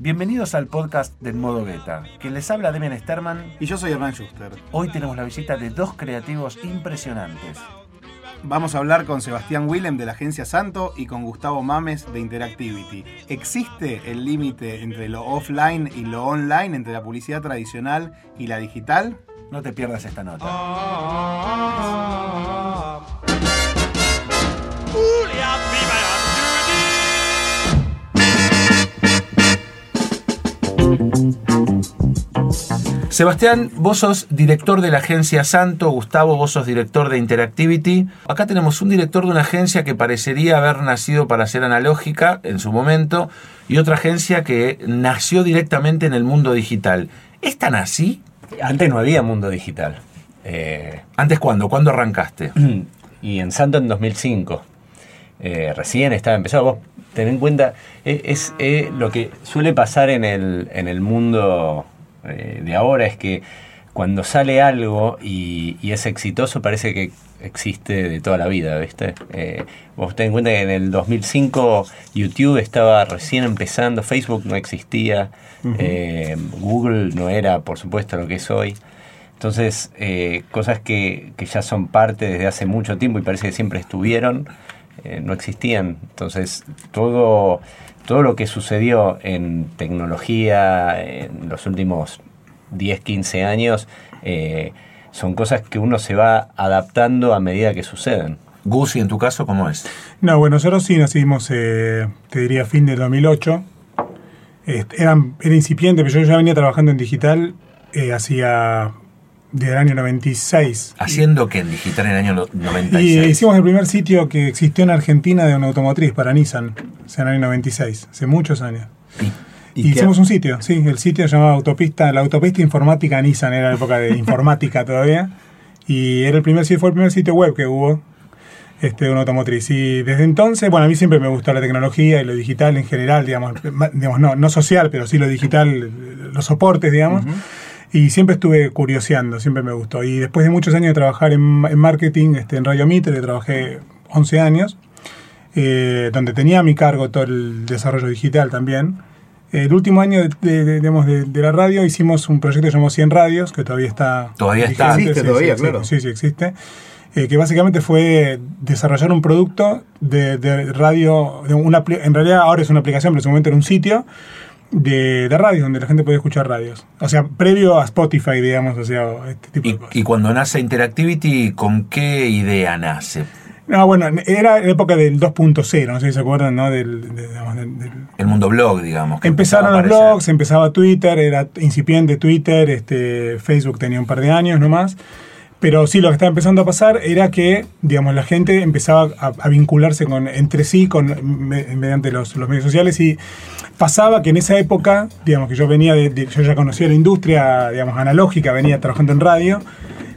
Bienvenidos al podcast del Modo Beta. Quien les habla Demian Sterman. Y yo soy Hernán Schuster. Hoy tenemos la visita de dos creativos impresionantes. Vamos a hablar con Sebastián Willem de la agencia Santo y con Gustavo Mames de Interactivity. ¿Existe el límite entre lo offline y lo online, entre la publicidad tradicional y la digital? No te pierdas esta nota. Sebastián, vos sos director de la agencia Santo, Gustavo, vos sos director de Interactivity. Acá tenemos un director de una agencia que parecería haber nacido para ser analógica en su momento y otra agencia que nació directamente en el mundo digital. ¿Es tan así? Antes no había mundo digital. Eh, ¿Antes cuándo? ¿Cuándo arrancaste? Y en Santo en 2005. Eh, recién estaba empezado. Vos ten en cuenta, es, lo que suele pasar en el, en el mundo eh, de ahora es que cuando sale algo y, es exitoso parece que existe de toda la vida, ¿viste? Eh, vos ten en cuenta que en el 2005 YouTube estaba recién empezando, Facebook no existía, eh, Google no era, por supuesto, lo que es hoy. Entonces, cosas que, que, ya son parte desde hace mucho tiempo y parece que siempre estuvieron, no existían. Entonces, todo todo lo que sucedió en tecnología en los últimos 10, 15 años eh, son cosas que uno se va adaptando a medida que suceden. Gus, ¿y en tu caso cómo es? No, bueno, nosotros sí nacimos, eh, te diría, fin del 2008. era, era incipiente, pero yo ya venía trabajando en digital eh, hacía del año 96. ¿Haciendo qué en digital en el año 96? Y hicimos el primer sitio que existió en Argentina de una automotriz para Nissan, sea, en el año 96, hace muchos años. ¿Y, hicimos un sitio, sí, el sitio se llamaba Autopista, la Autopista Informática Nissan, era la época de informática todavía, y era el primer fue el primer sitio web que hubo este, de una automotriz. Y desde entonces, bueno, a mí siempre me gustó la tecnología y lo digital en general, digamos, digamos no, no social, pero sí lo digital, los soportes, digamos. Y siempre estuve curioseando, siempre me gustó. Y después de muchos años de trabajar en, marketing, este, en Radio Mitre, trabajé 11 años, eh, donde tenía a mi cargo todo el desarrollo digital también. El último año de, de, la radio hicimos un proyecto que llamamos 100 Radios, que todavía está... Todavía está. Existe todavía, claro. Sí, sí, existe. Eh, que básicamente fue desarrollar un producto de, radio, de una, en realidad ahora es una aplicación, pero en ese momento era un sitio, de, de radios, donde la gente podía escuchar radios. O sea, previo a Spotify, digamos, o sea, este tipo y, de cosas. Y cuando nace Interactivity, ¿con qué idea nace? No, bueno, era la época del 2.0, no sé si se acuerdan, ¿no? Del, el mundo blog, digamos. Empezaron los blogs, empezaba Twitter, era incipiente Twitter, este, Facebook tenía un par de años nomás. Pero sí, lo que estaba empezando a pasar era que, digamos, la gente empezaba a, vincularse con, entre sí con, mediante los, los, medios sociales y pasaba que en esa época, digamos, que yo venía de, yo ya conocía la industria, digamos, analógica, venía trabajando en radio.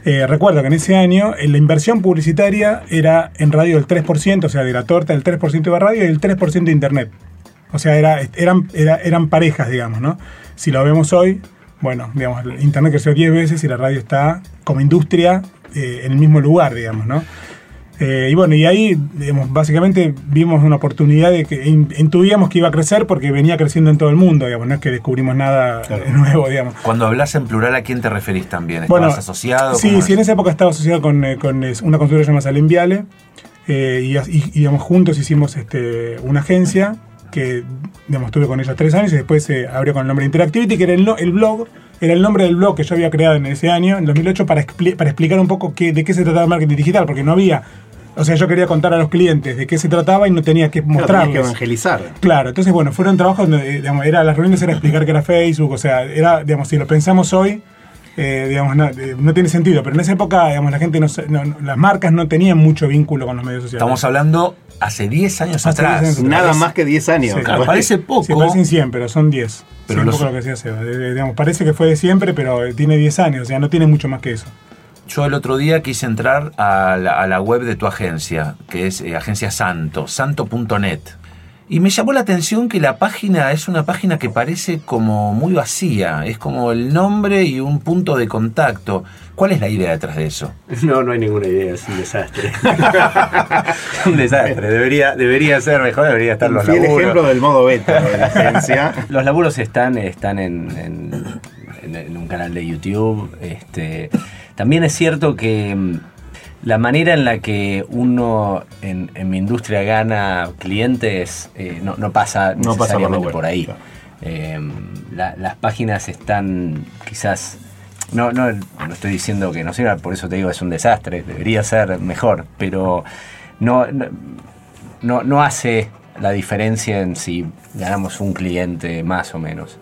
Eh, recuerdo que en ese año la inversión publicitaria era en radio del 3%, o sea, de la torta del 3% de radio y el 3% de internet. O sea, era, eran, eran parejas, digamos, ¿no? Si lo vemos hoy, bueno, digamos, Internet creció 10 veces y la radio está como industria eh, en el mismo lugar, digamos, ¿no? Eh, y bueno, y ahí, digamos, básicamente vimos una oportunidad de que intuíamos que iba a crecer porque venía creciendo en todo el mundo, digamos, no es que descubrimos nada nuevo, digamos. Cuando hablas en plural, ¿a quién te referís también? ¿Estabas bueno, asociado? Sí, sí, en esa época estaba asociado con, eh, con una consultora llamada Salem Viale, y, y, digamos, juntos hicimos este, una agencia que digamos, estuve con ellos tres años y después se abrió con el nombre Interactivity, que era el, el, blog, era el nombre del blog que yo había creado en ese año, en 2008, para, para explicar un poco qué, de qué se trataba el marketing digital, porque no había o sea, yo quería contar a los clientes de qué se trataba y no tenía que mostrarles. Claro, que evangelizar. Claro, entonces, bueno, fueron trabajos donde, digamos, era, las reuniones era explicar qué era Facebook, o sea, era, digamos, si lo pensamos hoy, eh, digamos, eh, no, tiene sentido, pero en esa época, digamos, la gente no, las marcas no tenían mucho vínculo con los medios sociales. Estamos hablando hace 10 años atrás. Nada más que 10 años. parece poco. Sí, parecen 100, pero son 10. Pero lo que digamos, parece que fue de siempre, pero tiene 10 años, o sea, no tiene mucho más que eso. Yo el otro día quise entrar a la, web de tu agencia, que es eh, Agencia Santo, santo.net Y me llamó la atención que la página es una página que parece como muy vacía, es como el nombre y un punto de contacto. ¿Cuál es la idea detrás de eso? No, no hay ninguna idea, es un desastre. un desastre, debería, debería ser mejor, debería estar los el laburos. ejemplo del modo beta de la agencia. Los laburos están, están en, en- en- en un canal de YouTube. Este, también es cierto que mm, la manera en la que uno en, en mi industria gana clientes eh, no, no pasa No pasa por lo necesariamente por ahí. claro. Eh, la- las páginas están quizás... No, no, no estoy diciendo que no sirva, por eso te digo es un desastre, debería ser mejor, pero no, no, no, no hace la diferencia en si ganamos un cliente más o menos.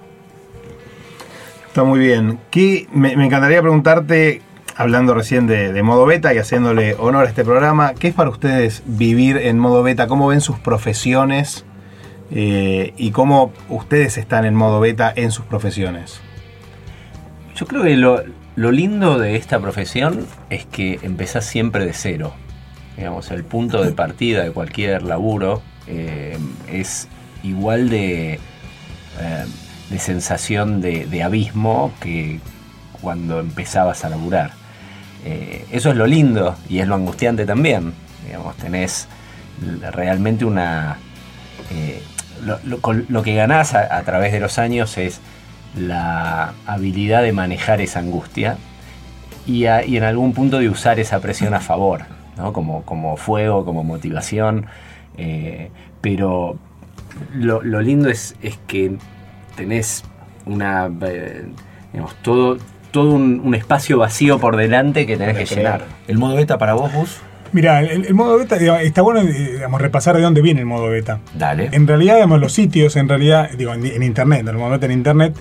Está muy bien. ¿Qué- me, me encantaría preguntarte, hablando recién de, de modo beta y haciéndole honor a este programa, ¿qué es para ustedes vivir en modo beta? ¿Cómo ven sus profesiones? Eh, y cómo ustedes están en modo beta en sus profesiones. Yo creo que lo, lo lindo de esta profesión es que empezás siempre de cero. Digamos, el punto de partida de cualquier laburo eh, es igual de, eh, de sensación de, de abismo que cuando empezabas a laburar. Eh, eso es lo lindo y es lo angustiante también. Digamos, tenés realmente una... eh, lo, que ganás a, través de los años es la habilidad de manejar esa angustia y, y en algún punto de usar esa presión a favor, ¿no? como, como fuego, como motivación. eh, pero lo, lo lindo es, es que tenés una, digamos, todo, todo un, un espacio vacío por delante que tenés que llenar. ¿El modo beta para vos, Gus? Mira, el, el modo beta, digamos, está bueno eh, digamos, repasar de dónde viene el modo beta. Dale. En realidad, digamos, los sitios, en realidad, digo, en, en internet, el modo beta en internet,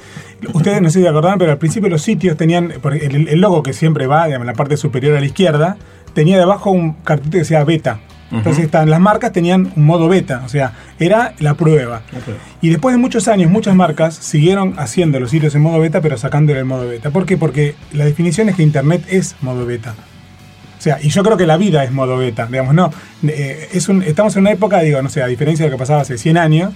ustedes no sé si se acordaban, pero al principio los sitios tenían, el, el logo que siempre va, digamos, en la parte superior a la izquierda, tenía debajo un cartelito que decía beta. Entonces estaban, las marcas tenían un modo beta, o sea, era la prueba. Y después de muchos años, muchas marcas siguieron haciendo los sitios en modo beta, pero sacándole el modo beta. ¿Por qué? Porque la definición es que Internet es modo beta. O sea, y yo creo que la vida es modo beta, digamos, no. eh, es un, estamos en una época, digo, no sé, a diferencia de lo que pasaba hace 100 años,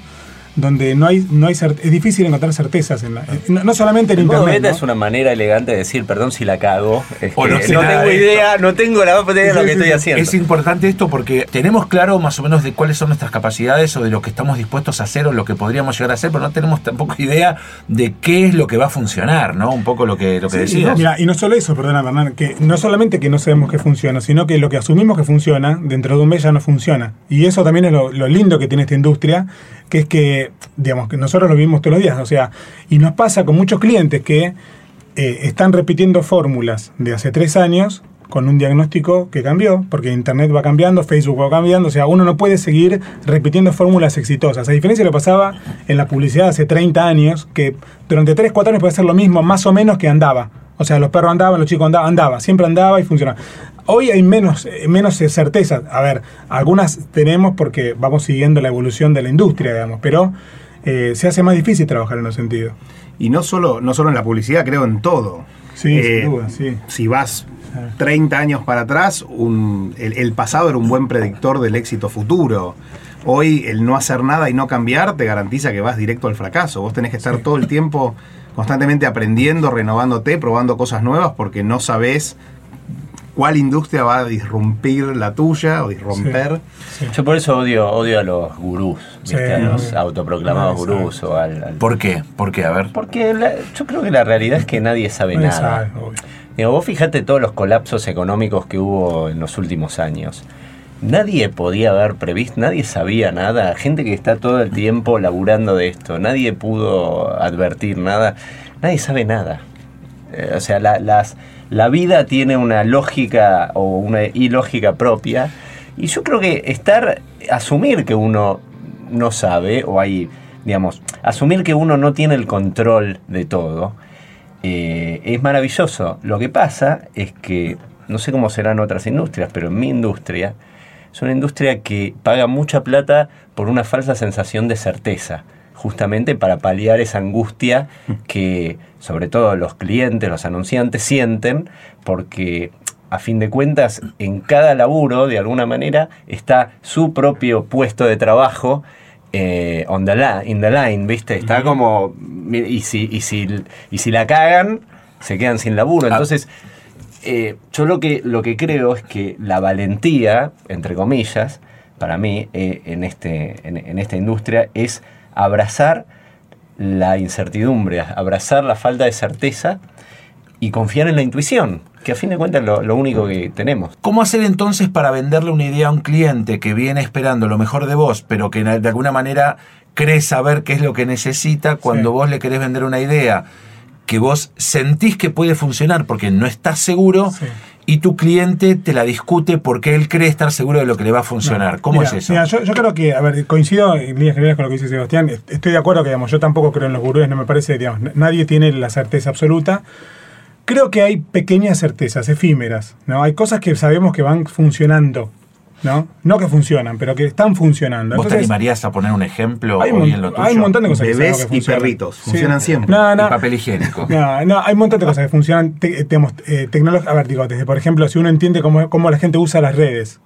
donde no hay, no hay es difícil encontrar certezas en la, no, no solamente en El modo Internet. beta ¿no? es una manera elegante de decir, perdón si la cago. Es O que no sé no nada tengo de idea, no tengo la más idea de lo que estoy haciendo. Es importante esto porque tenemos claro más o menos de cuáles son nuestras capacidades o de lo que estamos dispuestos a hacer o lo que podríamos llegar a hacer, pero no tenemos tampoco idea de qué es lo que va a funcionar, ¿no? Un poco lo que, lo que Sí, decías. Mira, y no solo eso, perdona, Hernán, que no solamente que no sabemos que funciona, sino que lo que asumimos que funciona, dentro de un mes ya no funciona. Y eso también es lo, lo lindo que tiene esta industria, que es que, digamos, que nosotros lo vivimos todos los días, o sea, y nos pasa con muchos clientes que eh, están repitiendo fórmulas de hace tres años con un diagnóstico que cambió, porque Internet va cambiando, Facebook va cambiando, o sea, uno no puede seguir repitiendo fórmulas exitosas. A diferencia de lo que pasaba en la publicidad hace 30 años, que durante 3, 4 años puede ser lo mismo, más o menos que andaba. O sea, los perros andaban, los chicos andaban, andaba, siempre andaba y funcionaba. Hoy hay menos, eh, menos eh, certezas. A ver, algunas tenemos porque vamos siguiendo la evolución de la industria, digamos, pero eh, se hace más difícil trabajar en ese sentido. Y no solo, no solo en la publicidad, creo en todo. Sí, Eh, sin duda, sí. Si vas 30 años para atrás, un- el, el pasado era un buen predictor del éxito futuro. Hoy el no hacer nada y no cambiar te garantiza que vas directo al fracaso. Vos tenés que estar todo el tiempo constantemente aprendiendo, renovándote, probando cosas nuevas porque no sabés cuál industria va a disrumpir la tuya o disromper. Yo por eso odio, odio a los gurús, ¿viste? Sí, a los autoproclamados gurús o al, al- ¿Por qué? ¿Por qué? A ver. Porque la- yo creo que la realidad es que nadie sabe Nadie nada. sabe. Digo, vos fijate todos los colapsos económicos que hubo en los últimos años. Nadie podía haber previsto, nadie sabía nada. Gente que está todo el tiempo laburando de esto, nadie pudo advertir nada. Nadie sabe nada. Eh, o sea, la, las, la vida tiene una lógica o una ilógica propia. Y yo creo que estar, asumir que uno no sabe, o hay, digamos, asumir que uno no tiene el control de todo, eh, es maravilloso. Lo que pasa es que, no sé cómo serán otras industrias, pero en mi industria es una industria que paga mucha plata por una falsa sensación de certeza, justamente para paliar esa angustia que sobre todo los clientes, los anunciantes sienten, porque a fin de cuentas en cada laburo, de alguna manera, está su propio puesto de trabajo eh, on the line, in the line, ¿viste? Está como. Y si, y, si, y si la cagan, se quedan sin laburo. Ah. Eh, yo lo que, lo que creo es que la valentía, entre comillas, para mí, eh, en, este, en, en esta industria, es abrazar la incertidumbre, abrazar la falta de certeza y confiar en la intuición, que a fin de cuentas es lo, lo único que tenemos. ¿Cómo hacer entonces para venderle una idea a un cliente que viene esperando lo mejor de vos, pero que de alguna manera cree saber qué es lo que necesita cuando Sí. vos le querés vender una idea que vos sentís que puede funcionar porque no estás seguro Sí. y tu cliente te la discute porque él cree estar seguro de lo que le va a funcionar? No, ¿Cómo mira, es eso? mira, yo, yo creo que, a ver, coincido en líneas generales con lo que dice Sebastián. Est- Estoy de acuerdo que, digamos, yo tampoco creo en los gurúes, no me parece, digamos, nadie tiene la certeza absoluta. Creo que hay pequeñas certezas, efímeras, ¿no? Hay cosas que sabemos que van funcionando, ¿no? No que funcionan, pero que están funcionando. ¿Vos te animarías a poner un ejemplo hay, hoy en lo tuyo? hay un montón de cosas que Bebés sabemos que y funcionan. perritos, funcionan siempre. No, El no, papel higiénico. no, no, hay un montón de cosas que funcionan. Te, eh, tenemos, eh, tecnolo- a ver, digo, desde, por ejemplo, si uno entiende cómo, cómo la gente usa las redes.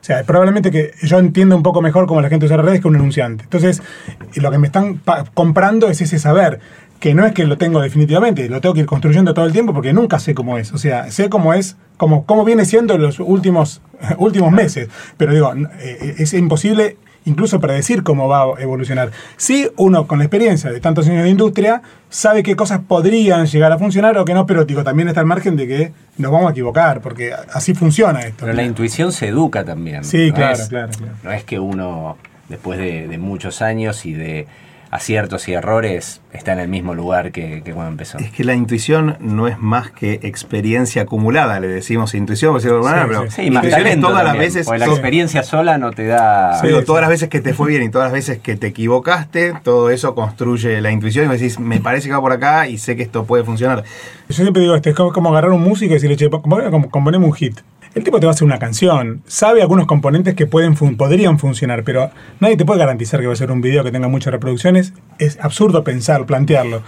O sea, probablemente que yo entiendo un poco mejor cómo la gente usa las redes que un anunciante. Entonces, eh, lo que me están pa- comprando es ese saber, que no es que lo tengo definitivamente, lo tengo que ir construyendo todo el tiempo porque nunca sé cómo es. O sea, sé cómo es, cómo, cómo viene siendo en los últimos, últimos meses. Pero digo, n- eh, es imposible incluso predecir cómo va a evolucionar. Sí, uno con la experiencia de tantos años de industria sabe qué cosas podrían llegar a funcionar o que no, pero digo, también está el margen de que nos vamos a equivocar, porque así funciona esto. Pero la intuición se educa también. Sí, No claro, es- claro, claro. No es que uno, después de, de muchos años y de aciertos y errores, está en el mismo lugar que, que cuando empezó. Es que la intuición no es más que experiencia acumulada, le decimos intuición, por decirlo de alguna manera, sí. pero Sí, más talento todas las veces. porque la experiencia sola no te da... Sí, digo, sí. todas las veces que te fue bien y todas las veces que te equivocaste, todo eso construye la intuición y me decís, me parece que va por acá y sé que esto puede funcionar. Yo siempre digo, este, es como, agarrar un músico y decirle, che, pon- pon- componeme un hit. El tipo te va a hacer una canción, sabe algunos componentes que pueden fun- podrían funcionar, pero nadie te puede garantizar que va a ser un video que tenga muchas reproducciones. Es absurdo pensar, plantearlo.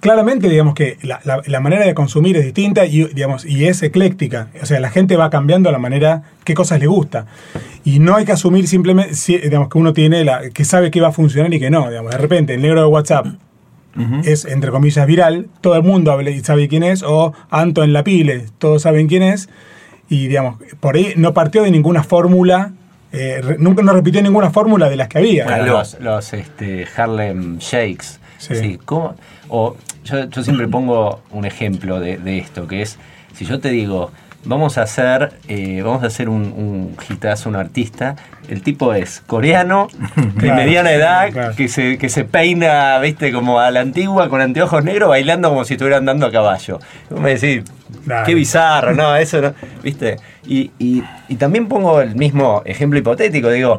Claramente, digamos que la, la- la manera de consumir es distinta y, digamos, y es ecléctica. O sea, la gente va cambiando la manera, qué cosas le gusta. Y no hay que asumir simplemente, si- digamos, que uno tiene la, que sabe que va a funcionar y que no. Digamos, de repente, el negro de WhatsApp es, entre comillas, viral, todo el mundo sabe quién es, o Anto en la pile, todos saben quién es, y digamos, por ahí no partió de ninguna fórmula, eh, re- nunca no repitió ninguna fórmula de las que había. Bueno, los, los, este, Harlem Shakes. Sí. Sí. ¿cómo? O yo, yo siempre pongo un ejemplo de, de esto, que es, si yo te digo, vamos a hacer, eh, vamos a hacer un, un hitazo, un artista, el tipo es coreano, de Claro, mediana edad, claro. que, se, que se peina, viste, como a la antigua, con anteojos negros, bailando como si estuviera andando a caballo. Vos me decís, Qué bizarro, no, eso no, viste. Y, y, y también pongo el mismo ejemplo hipotético, digo,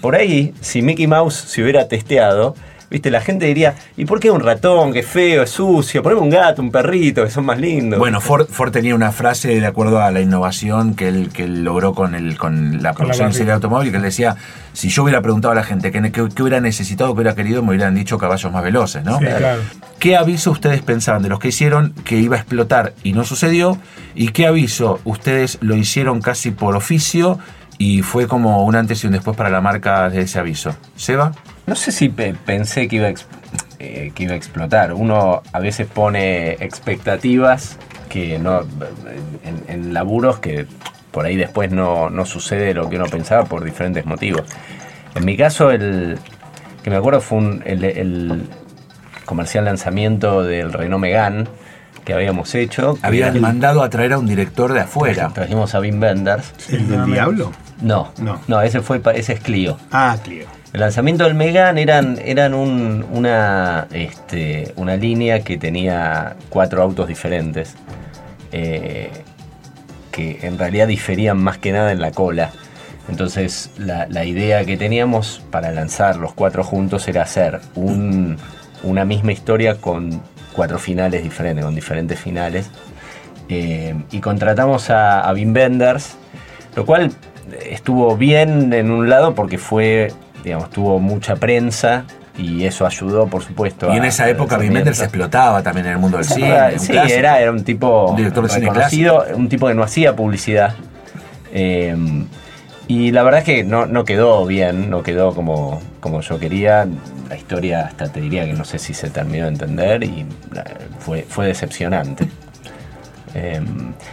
por ahí, si Mickey Mouse se hubiera testeado, viste, la gente diría, ¿y por qué un ratón, que es feo, es sucio? Poneme un gato, un perrito, que son más lindos. Bueno, Ford, Ford tenía una frase de acuerdo a la innovación que él, que él logró con, el, con la Con la producción en serie de automóvil, que él decía, si yo hubiera preguntado a la gente qué, qué- qué hubiera necesitado, qué hubiera querido, me hubieran dicho caballos más veloces, ¿no? Sí, claro. ¿Qué aviso ustedes pensaban de los que hicieron que iba a explotar y no sucedió? ¿Y qué aviso ustedes lo hicieron casi por oficio y fue como un antes y un después para la marca de ese aviso? ¿Seba? No sé si pe- pensé que iba, a ex- eh, que iba a explotar. Uno a veces pone expectativas que no en, en laburos que por ahí después no, no sucede lo que uno pensaba por diferentes motivos. En mi caso, el que me acuerdo fue un- el, el comercial lanzamiento del Renault Megane que habíamos hecho. Habían mandado a traer a un director de afuera. Trajimos a Wim Wenders. ¿El del diablo? No, No. no, ese fue ese es Clio. Ah, Clio. El lanzamiento del Megane eran, eran un- una, este, una línea que tenía cuatro autos diferentes, eh, que en realidad diferían más que nada en la cola. Entonces la, la idea que teníamos para lanzar los cuatro juntos era hacer un- una misma historia con cuatro finales diferentes, con diferentes finales. Eh, y contratamos a, a Wim Wenders, lo cual estuvo bien en un lado porque fue, digamos, tuvo mucha prensa y eso ayudó, por supuesto. Y en esa época Wim. Wenders explotaba también en el mundo del cine. Un sí, clásico. era, era un tipo Un director de cine un tipo que no hacía publicidad. Eh, Y la verdad es que no, no quedó bien, no quedó como, como yo quería. La historia hasta te diría que no sé si se terminó de entender y la- fue, fue decepcionante. Eh,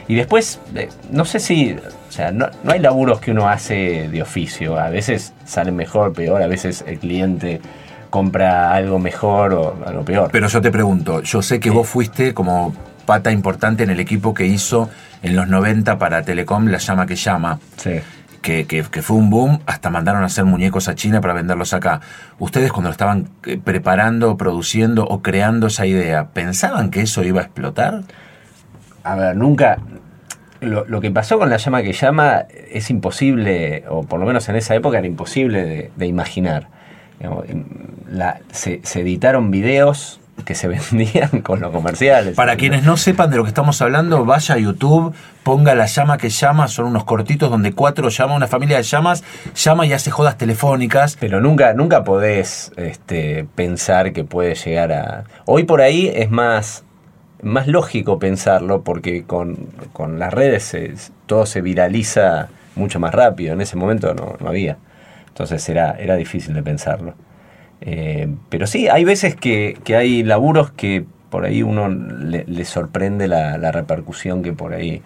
y después, eh, no sé si, o sea, no, no hay laburos que uno hace de oficio. A veces salen mejor, peor, a veces el cliente compra algo mejor o algo peor. Pero yo te pregunto, yo sé que vos fuiste como pata importante en el equipo que hizo en los 90 para Telecom La Llama que Llama. Sí. que, que- que fue un boom, hasta mandaron a hacer muñecos a China para venderlos acá. Ustedes cuando estaban eh, preparando, produciendo o creando esa idea, ¿pensaban que eso iba a explotar? A ver, nunca. Lo, lo que pasó con la llama que llama es imposible, o por lo menos en esa época era imposible de, de imaginar. La- se, se editaron videos que se vendían con los comerciales. Para quienes no sepan de lo que estamos hablando, vaya a YouTube, ponga la llama que llama, son unos cortitos donde cuatro llama, una familia de llamas, llama y hace jodas telefónicas. Pero nunca, nunca podés este, pensar que puede llegar a. Hoy por ahí es más, más lógico pensarlo porque con, con las redes se- todo se viraliza mucho más rápido. En ese momento no, no había. Entonces era, era difícil de pensarlo. Eh, pero sí, hay veces que, que hay laburos que por ahí uno le, le sorprende la, la repercusión que por ahí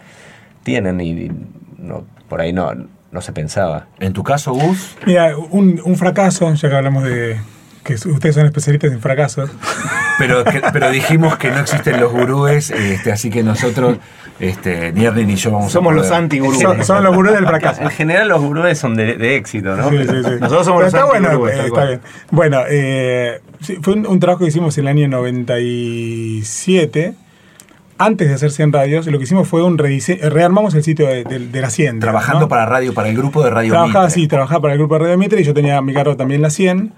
tienen y, y no, por ahí no, no se pensaba. En tu caso, Gus, Mira, un, un fracaso, ya que hablamos de que ustedes son especialistas en fracasos. pero, que- pero dijimos que no existen los gurúes, este, así que nosotros, este, ni Ernie ni yo vamos Somos a los anti-gurús. Son, son los gurús del fracaso. En general los gurúes son de, de éxito, ¿no? Sí, sí, sí. Nosotros somos Pero los está bueno, antigurúes, eh, está bien. Bueno, eh, fue un, un trabajo que hicimos en el año 97. Antes de hacer 100 radios, lo que hicimos fue un rearmamos el sitio de, de- de la hacienda. Trabajando ¿no? para radio, para el grupo de Radio Trabajaba, Mitre. sí, trabajaba para el grupo de Radio Mitre y yo tenía mi cargo también la 100.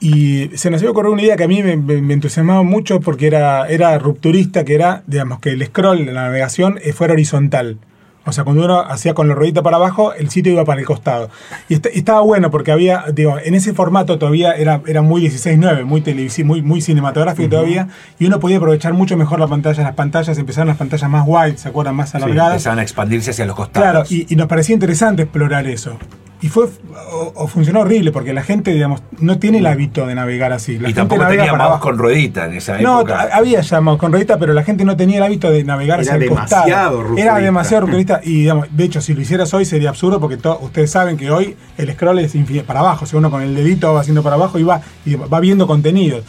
Y se nos iba a ocurrir una idea que a mí me, entusiasmaba mucho porque era, era rupturista, que era, digamos, que el scroll la navegación eh, fuera horizontal. O sea, cuando uno hacía con la ruedita para abajo, el sitio iba para el costado. Y, est- y estaba bueno porque había, digo, en ese formato todavía era, era muy 16-9, muy televisivo, muy, muy cinematográfico todavía, y uno podía aprovechar mucho mejor la pantalla. Las pantallas empezaron las pantallas más wide, ¿se acuerdan? Más Sí, alargadas. empezaban a expandirse hacia los costados. Claro, y, y nos parecía interesante explorar eso. Y fue o, o funcionó horrible porque la gente, digamos, no tiene el hábito de navegar así. La y gente tampoco tenía mouse abajo. con ruedita en esa No, época. t- había ya mouse con ruedita, pero la gente no tenía el hábito de navegar Era hacia el costado. demasiado rupturista. Era demasiado rupturista. Y digamos, de hecho, si lo hicieras hoy sería absurdo porque to- ustedes saben que hoy el scroll es para abajo. O sea, uno con el dedito va haciendo para abajo y va, y va viendo contenidos.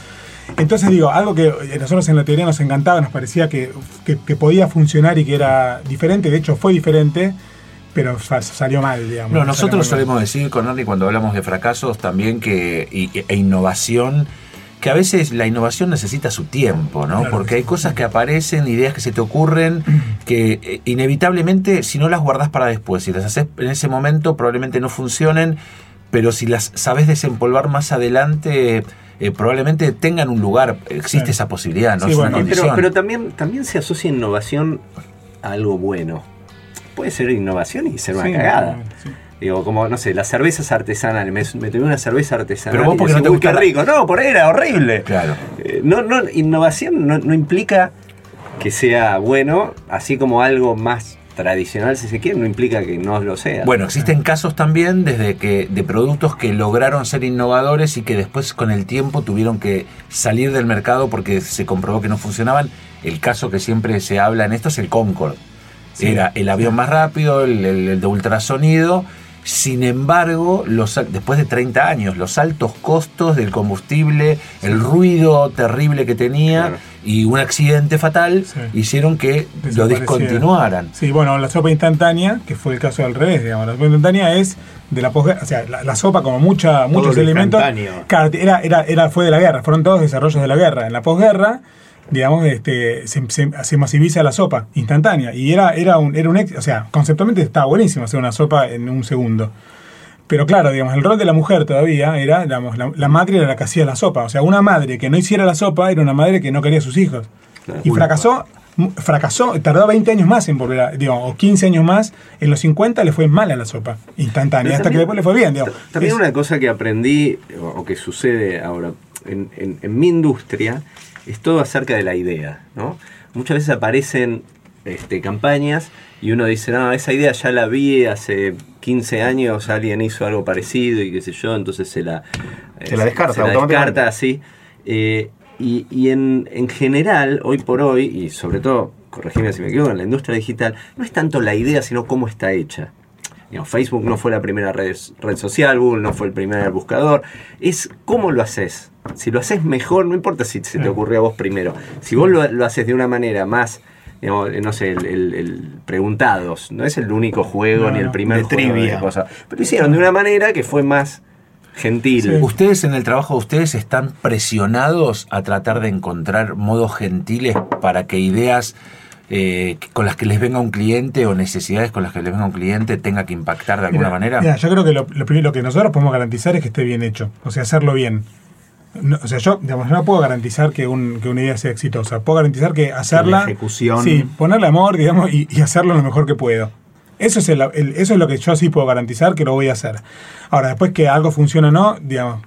Entonces digo, algo que eh, nosotros en la teoría nos encantaba, nos parecía que, que- que podía funcionar y que era diferente, de hecho fue diferente, pero sa- salió mal, digamos. No, nosotros mal. solemos decir con Ernie cuando hablamos de fracasos también que y- e innovación que a veces la innovación necesita su tiempo, ¿no? Claro Porque que hay cosas que aparecen, ideas que se te ocurren, que eh, inevitablemente si no las guardas para después, si las haces en ese momento probablemente no funcionen, pero si las sabes desempolvar más adelante, eh, probablemente tengan un lugar, existe esa posibilidad, no Sí, es bueno. Pero, pero también, también se asocia innovación a algo bueno. Puede ser innovación y ser una Sí, cagada. sí. Digo, como, no sé, las cervezas artesanales. Me, me tomé una cerveza artesanal. Pero vos porque no te "Uy, gusta qué la-". rico. No, por ahí era horrible. Claro. Eh, no, no, innovación no, no implica que sea bueno, así como algo más tradicional, si se quiere, no implica que no lo sea. Bueno, existen casos también desde que de productos que lograron ser innovadores y que después con el tiempo tuvieron que salir del mercado porque se comprobó que no funcionaban. El caso que siempre se habla en esto es el Concorde. Sí, Era el avión más rápido, el, el- el de ultrasonido. Sin embargo, los, después de 30 años, los altos costos del combustible, el ruido terrible que tenía Claro. y un accidente fatal Sí. hicieron que lo discontinuaran. Sí, bueno, la sopa instantánea, que fue el caso al revés, digamos, la sopa instantánea es de la posguerra, o sea, la, la sopa como mucha, muchos elementos, era, era, era, fue de la guerra, fueron todos desarrollos de la guerra. En la posguerra, digamos, este, se, se- se masiviza la sopa instantánea y era, era un, era un o sea, conceptualmente estaba buenísimo hacer una sopa en un segundo. Pero claro, digamos, el rol de la mujer todavía era, digamos, la, la madre era la que hacía la sopa. O sea, una madre que no hiciera la sopa era una madre que no quería a sus hijos. Claro. Y fracasó, fracasó, tardó 20 años más en volver a, digo, o 15 años más, en los 50 le fue mal a la sopa, instantánea, hasta también- que después le fue bien. Digo, Ta- También Es- una cosa que aprendí, o o que sucede ahora, en, en- en mi industria, es todo acerca de la idea, ¿no? Muchas veces aparecen este, campañas y uno dice, no, esa idea ya la vi hace 15 años, alguien hizo algo parecido y qué sé yo, entonces se la, Se la descarta se la descarta, así. Eh, y y en, en general, hoy por hoy, y sobre todo, corregime si me equivoco, en la industria digital, no es tanto la idea, sino cómo está hecha. Digamos, Facebook no fue la primera red, red social, Google no fue el primer buscador. Es cómo lo haces. Si lo haces mejor, no importa si se te ocurrió a vos primero. Si vos lo, lo haces de una manera más, digamos, eh, no sé, el, el- el preguntados, no es el único juego No, ni el primer de juego trivia. de cosas. Pero lo hicieron de una manera que fue más gentil. Sí. ¿Ustedes en el trabajo de ustedes están presionados a tratar de encontrar modos gentiles para que ideas eh, con las que les venga un cliente o necesidades con las que les venga un cliente tenga que impactar de alguna Mira, manera? mira, yo creo que lo, lo primero lo que nosotros podemos garantizar es que esté bien hecho, o sea, hacerlo bien. No, o sea, yo digamos, no puedo garantizar que, un- que una idea sea exitosa, puedo garantizar que hacerla, la ejecución- sí, ponerle amor, digamos, y, y hacerlo lo mejor que puedo. Eso es, el- el- eso es lo que yo sí puedo garantizar que lo voy a hacer. Ahora, después que algo funcione o no, digamos,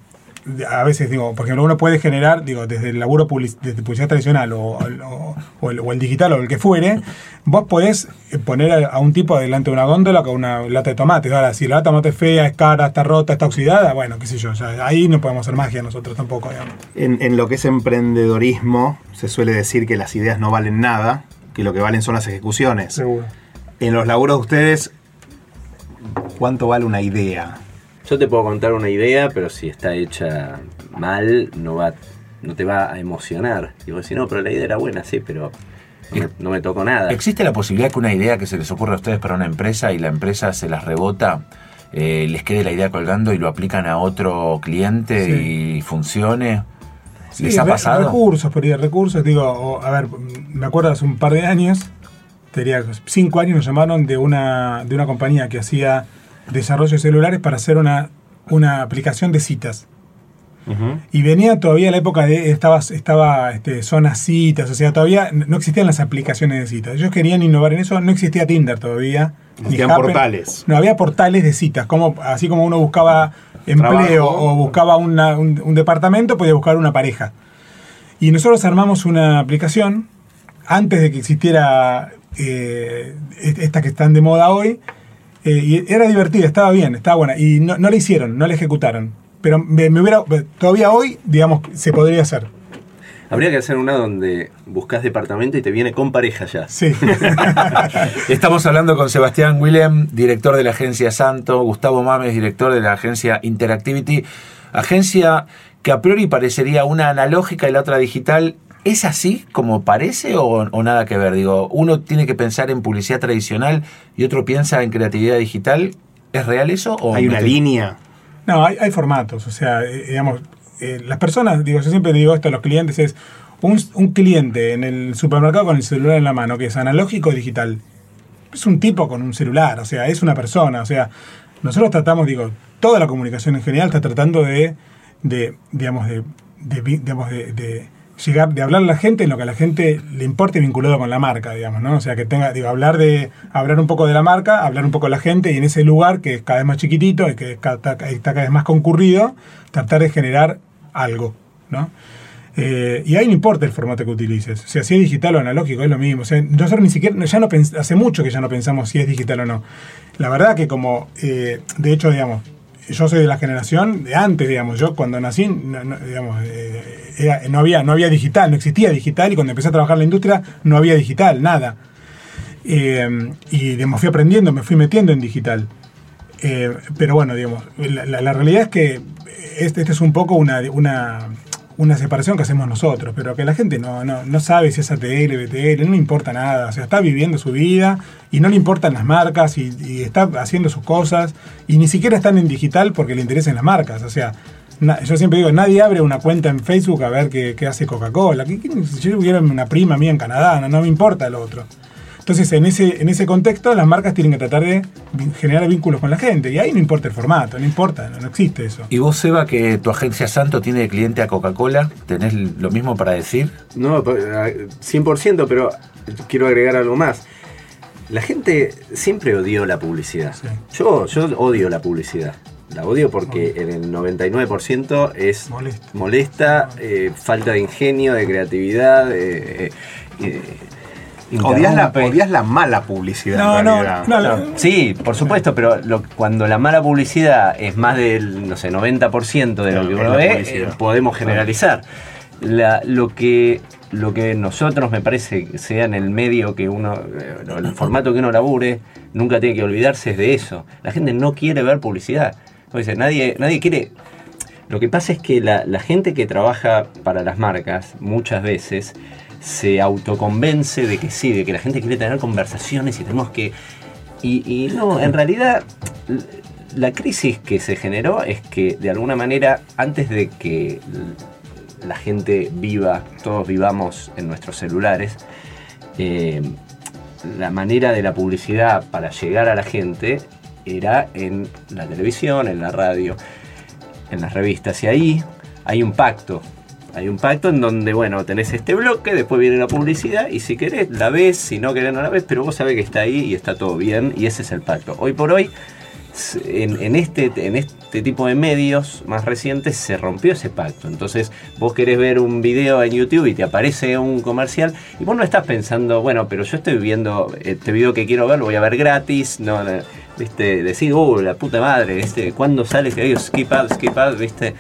a veces digo, por ejemplo, uno puede generar, digo, desde el laburo public- desde publicidad tradicional o, o- o el, o el digital o el que fuere, vos podés poner a, a un tipo delante de una góndola con una lata de tomate. Ahora, si la lata de tomate es fea, es cara, está rota, está oxidada, bueno, qué sé yo, ya, ahí no podemos hacer magia nosotros tampoco, digamos. En, en lo que es emprendedorismo, se suele decir que las ideas no valen nada, que lo que valen son las ejecuciones. Seguro. En los laburos de ustedes, ¿cuánto vale una idea? Yo te puedo contar una idea, pero si está hecha mal, no va, no te va a emocionar. Y vos decís, no, pero la idea era buena, sí, pero no me, no me tocó nada. ¿Existe la posibilidad que una idea que se les ocurra a ustedes para una empresa y la empresa se las rebota, eh, les quede la idea colgando y lo aplican a otro cliente Sí. y funcione? ¿Les Sí, ha re- pasado? Recursos, por recursos, digo, o- a ver, me acuerdo hace un par de años, tenía cinco años, nos llamaron de una, de una compañía que hacía desarrollo de celulares para hacer una, una aplicación de citas. Y venía todavía la época de estaba, estaba este, zonas citas, o sea, todavía no existían las aplicaciones de citas. Ellos querían innovar en eso, no existía Tinder todavía. Existían Happen. portales. No, había portales de citas, como, así como uno buscaba empleo Trabajo. o buscaba una- un, un departamento, podía buscar una pareja. Y nosotros armamos una aplicación antes de que existiera eh, est- esta que están de moda hoy. Eh, y era divertida, estaba bien, estaba buena. Y no, no la hicieron, no la ejecutaron. Pero me, me hubiera, todavía hoy, digamos, se podría hacer. Habría que hacer una donde buscas departamento y te viene con pareja ya. Sí. Estamos hablando con Sebastián Willem, director de la agencia Santo, Gustavo Mames, director de la agencia Interactivity, agencia que a priori parecería una analógica y la otra digital. ¿Es así como parece o, o nada que ver? Digo, uno tiene que pensar en publicidad tradicional y otro piensa en creatividad digital. ¿Es real eso? O Hay una línea. No, hay, hay formatos, o sea, eh, digamos, eh, las personas, digo, yo siempre digo esto a los clientes, es un, un cliente en el supermercado con el celular en la mano, que es analógico o digital. Es un tipo con un celular, o sea, es una persona, o sea, nosotros tratamos, digo, toda la comunicación en general está tratando de, de digamos, de, de vi- digamos, de, de llegar, de hablar a la gente en lo que a la gente le importe vinculado con la marca, digamos, ¿no? O sea, que tenga, digo, hablar de, hablar un poco de la marca, hablar un poco de la gente y en ese lugar que es cada vez más chiquitito y que está, está cada vez más concurrido, tratar de generar algo, ¿no? Eh, y ahí no importa el formato que utilices. O sea, si es digital o analógico, es lo mismo. O sea, nosotros ni siquiera, ya no hace mucho que ya no pensamos si es digital o no. La verdad que como, eh, de hecho, digamos, yo soy de la generación de antes, digamos, yo cuando nací, no, digamos, eh, no, había, no había digital, no existía digital y cuando empecé a trabajar en la industria no había digital, nada. Eh, y digamos, fui aprendiendo, me fui metiendo en digital. Eh, pero bueno, digamos, la, realidad es que este, este es un poco una, una separación que hacemos nosotros, pero que la gente no, no, no sabe si es ATL, BTL, no le importa nada, o sea, está viviendo su vida y no le importan las marcas y, y está haciendo sus cosas y ni siquiera están en digital porque le interesan las marcas, o sea, na- yo siempre digo, nadie abre una cuenta en Facebook a ver qué, qué hace Coca-Cola, ¿Qué- qué- si yo tuviera una prima mía en Canadá, no, no me importa lo otro. Entonces, en ese, en ese contexto, las marcas tienen que tratar de generar vínculos con la gente. Y ahí no importa el formato, no importa, no, no existe eso. ¿Y vos, Seba, que tu agencia Santo tiene de cliente a Coca-Cola? ¿Tenés lo mismo para decir? No, pa- a- 100%, pero quiero agregar algo más. La gente siempre odió la publicidad. Sí. Yo, yo odio la publicidad. La odio porque en el 99% es Molesta. molesta, eh, falta de ingenio, de creatividad. eh, eh, Odias la, odias la mala publicidad. No, en no, realidad. no, No, sí, por supuesto, pero lo- cuando la mala publicidad es más del, no sé, 90% de lo que uno ve, eh, podemos generalizar. La- lo que lo que nosotros me parece que sea en el medio que uno, eh, el formato que uno labure, nunca tiene que olvidarse es de eso. La gente no quiere ver publicidad. O sea, nadie, nadie quiere. Lo que pasa es que la, la gente que trabaja para las marcas muchas veces se autoconvence de que sí, de que la gente quiere tener conversaciones y tenemos que... Y, y no, en realidad la crisis que se generó es que de alguna manera antes de que la gente viva, todos vivamos en nuestros celulares, eh, la manera de la publicidad para llegar a la gente era en la televisión, en la radio, en las revistas. Y ahí hay un pacto. Hay un pacto en donde, bueno, tenés este bloque, después viene la publicidad y si querés la ves, si no querés no la ves, pero vos sabés que está ahí y está todo bien y ese es el pacto. Hoy por hoy, en, este, en este tipo de medios más recientes se rompió ese pacto. Entonces vos querés ver un video en YouTube y te aparece un comercial y vos no estás pensando, bueno, pero yo estoy viendo este video que quiero ver, lo voy a ver gratis, no, viste, decir, uh, la puta madre, ¿viste? ¿Cuándo sale que hay skip ad, skip ad, viste?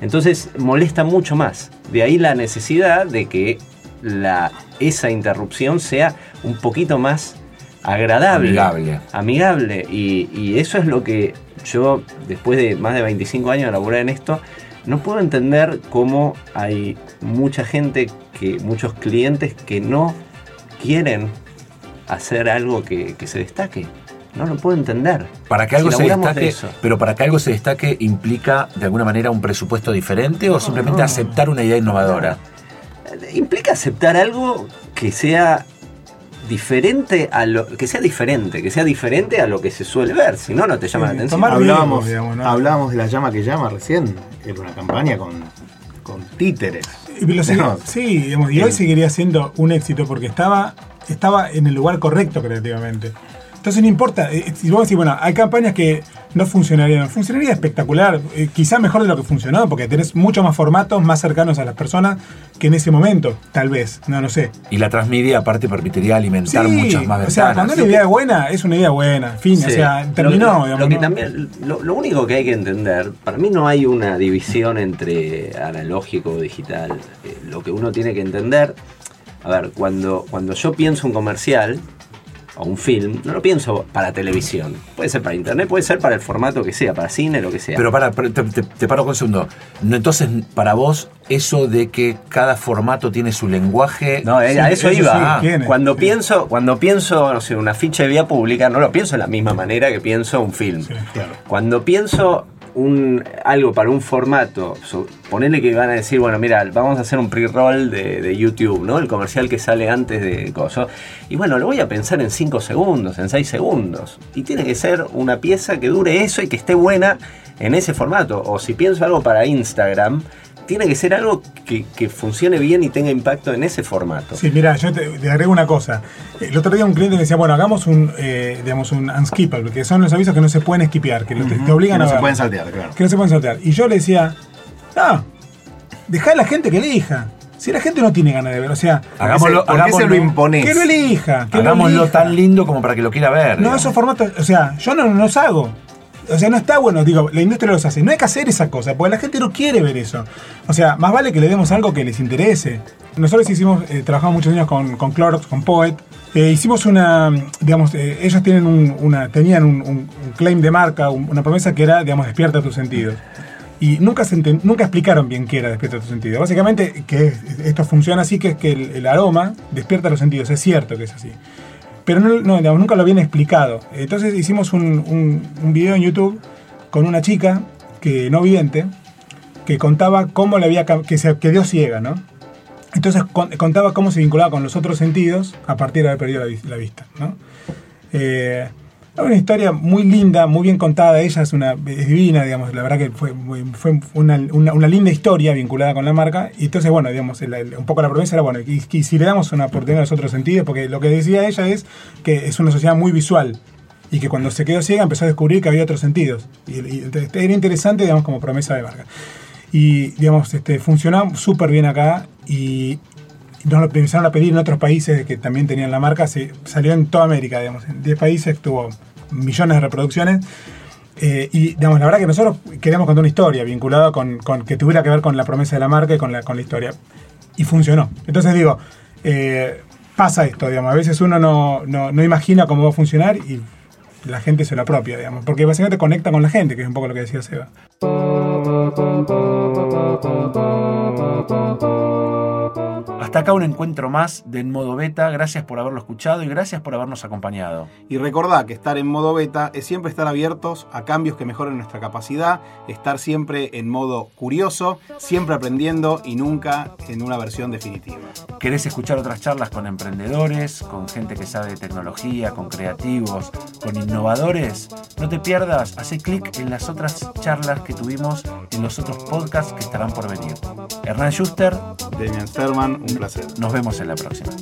Entonces molesta mucho más. De ahí la necesidad de que la, esa interrupción sea un poquito más agradable. Amigable. Amigable. Y, y eso es lo que yo, después de más de 25 años de laburar en esto, no puedo entender cómo hay mucha gente, que muchos clientes que no quieren hacer algo que, que se destaque. No lo puedo entender. Para que algo Si se de destaque, eso. pero para que algo se destaque implica de alguna manera un presupuesto diferente o simplemente no. aceptar una idea innovadora. implica aceptar algo que sea diferente a lo que sea diferente, que sea diferente a lo que se suele ver, si no no te llama Sí, la atención. tomar- Hablábamos, digamos, ¿no? hablábamos de la llama que llama recién. Era una campaña con, con títeres. Y lo sigue- No. sí, digamos, y hoy seguiría siendo un éxito porque estaba, estaba en el lugar correcto creativamente. Entonces no importa, eh, si vos decís, bueno, hay campañas que no funcionarían, funcionaría espectacular, eh, quizá mejor de lo que funcionó, porque tenés muchos más formatos más cercanos a las personas que en ese momento, tal vez, no lo sé. Y la transmedia aparte permitiría alimentar Sí, muchas más o sea, ventanas. cuando una idea es buena, es una idea buena, fin, o sea, Lo terminó. que- digamos, lo, que ¿no? también, lo, lo único que hay que entender, para mí no hay una división entre analógico o digital. Eh, lo que uno tiene que entender, a ver, cuando, cuando yo pienso un comercial o un film, no lo pienso para televisión. Puede ser para internet, puede ser para el formato que sea, para cine, lo que sea. Pero para, te, te- te paro con un segundo. No, entonces, para vos, eso de que cada formato tiene su lenguaje. No, eh, a eso eso iba. sí, Ah, cuando sí. pienso, cuando pienso, no sé, una ficha de vía pública, no lo pienso de la misma manera que pienso un film. Sí. Claro. Cuando pienso un, algo para un formato, so- ponele que van a decir, bueno, mira, vamos a hacer un pre-roll de, YouTube, ¿no? El comercial que sale antes de coso. Y bueno, lo voy a pensar en 5 segundos, en 6 segundos. Y tiene que ser una pieza que dure eso y que esté buena en ese formato. O si pienso algo para Instagram, tiene que ser algo que, que funcione bien y tenga impacto en ese formato. Sí, mira, yo te, te agrego una cosa. El otro día un cliente me decía, bueno, hagamos un, eh, digamos, un unskippable, que son los avisos que no se pueden esquipear, que te, te obligan Que no a se ver. pueden saltear, claro. Que no se pueden saltear. Y yo le decía, no, dejá a la gente que elija. Si la gente no tiene ganas de ver, o sea, Hagámoslo, ¿Por qué se hagámoslo- lo imponés? que lo elija. Que lo hagámoslo elija. tan lindo como para que lo quiera ver. No, digamos. esos formatos, o sea, yo no, no los hago. O sea, no está bueno, digo, la industria los hace. No hay que hacer esa cosa, porque la gente no quiere ver eso. O sea, más vale que le demos algo que les interese. Nosotros hicimos, eh, trabajamos muchos años con, con Clorox, con Poet. Eh, hicimos una, digamos, eh, ellos tienen un- una, tenían un, un- un claim de marca, un- una promesa que era, digamos, despierta tus sentidos. Y nunca, se enten- nunca explicaron bien qué era despierta tus sentidos. Básicamente, que es- esto funciona así, que es que el, el aroma despierta los sentidos. Es cierto que es así pero no, nunca lo habían explicado. Entonces hicimos un, un, video en YouTube con una chica que no vidente que contaba cómo le había que se quedó ciega, ¿no? Entonces con- contaba cómo se vinculaba con los otros sentidos a partir de haber perdido la, vi- la vista, ¿no? Eh, una historia muy linda, muy bien contada. Ella es una divina, digamos. La verdad que fue, fue una, una- linda historia vinculada con la marca. Y entonces, bueno, digamos, un poco la promesa era, bueno, y, si le damos una oportunidad a los otros sentidos, porque lo que decía ella es que es una sociedad muy visual. Y que cuando se quedó ciega empezó a descubrir que había otros sentidos. Y, y era interesante, digamos, como promesa de marca. Y, digamos, este, funcionó súper bien acá. Y nos lo empezaron a pedir en otros países que también tenían la marca, se, salió en toda América, digamos, en 10 países, tuvo millones de reproducciones. Eh, y digamos, la verdad que nosotros queríamos contar una historia vinculada con, que tuviera que ver con la promesa de la marca y con la, con la historia. Y funcionó. Entonces digo, eh, pasa esto, digamos, a veces uno no, no, no, imagina cómo va a funcionar y la gente se lo apropia, digamos, porque básicamente conecta con la gente, que es un poco lo que decía Seba. Hasta acá un encuentro más de En Modo Beta. Gracias por haberlo escuchado y gracias por habernos acompañado. Y recordá que estar en modo beta es siempre estar abiertos a cambios que mejoren nuestra capacidad, estar siempre en modo curioso, siempre aprendiendo y nunca en una versión definitiva. ¿Querés escuchar otras charlas con emprendedores, con gente que sabe de tecnología, con creativos, con innovadores? No te pierdas, hace clic en las otras charlas que tuvimos en los otros podcasts que estarán por venir. Hernán Schuster, Demian Sterman, un placer. Nos vemos en la próxima.